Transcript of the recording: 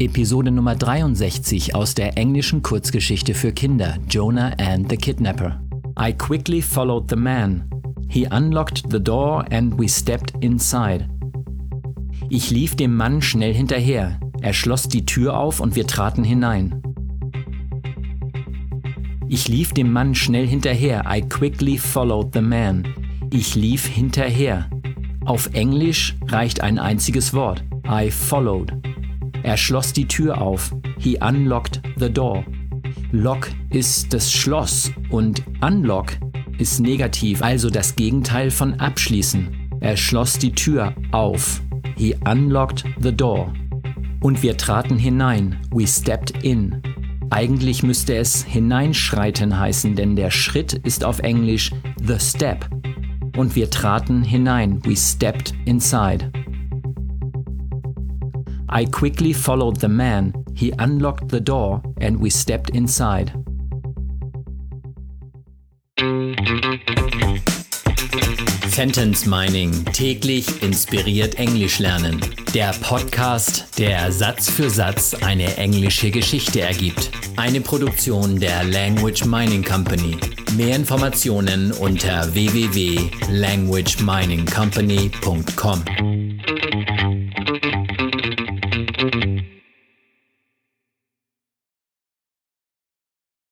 Episode Nummer 63 aus der englischen Kurzgeschichte für Kinder Jonah and the Kidnapper. I quickly followed the man. He unlocked the door and we stepped inside. Ich lief dem Mann schnell hinterher. Er schloss die Tür auf und wir traten hinein. Ich lief dem Mann schnell hinterher. I quickly followed the man. Ich lief hinterher. Auf Englisch reicht ein einziges Wort. I followed. Er schloss die Tür auf. He unlocked the door. Lock ist das Schloss und Unlock ist negativ, also das Gegenteil von abschließen. Er schloss die Tür auf. He unlocked the door. Und wir traten hinein. We stepped in. Eigentlich müsste es hineinschreiten heißen, denn der Schritt ist auf Englisch the step. Und wir traten hinein. We stepped inside. I quickly followed the man. He unlocked the door and we stepped inside. Sentence Mining täglich inspiriert Englisch lernen. Der Podcast, der Satz für Satz eine englische Geschichte ergibt. Eine Produktion der Language Mining Company. Mehr Informationen unter www.languageminingcompany.com.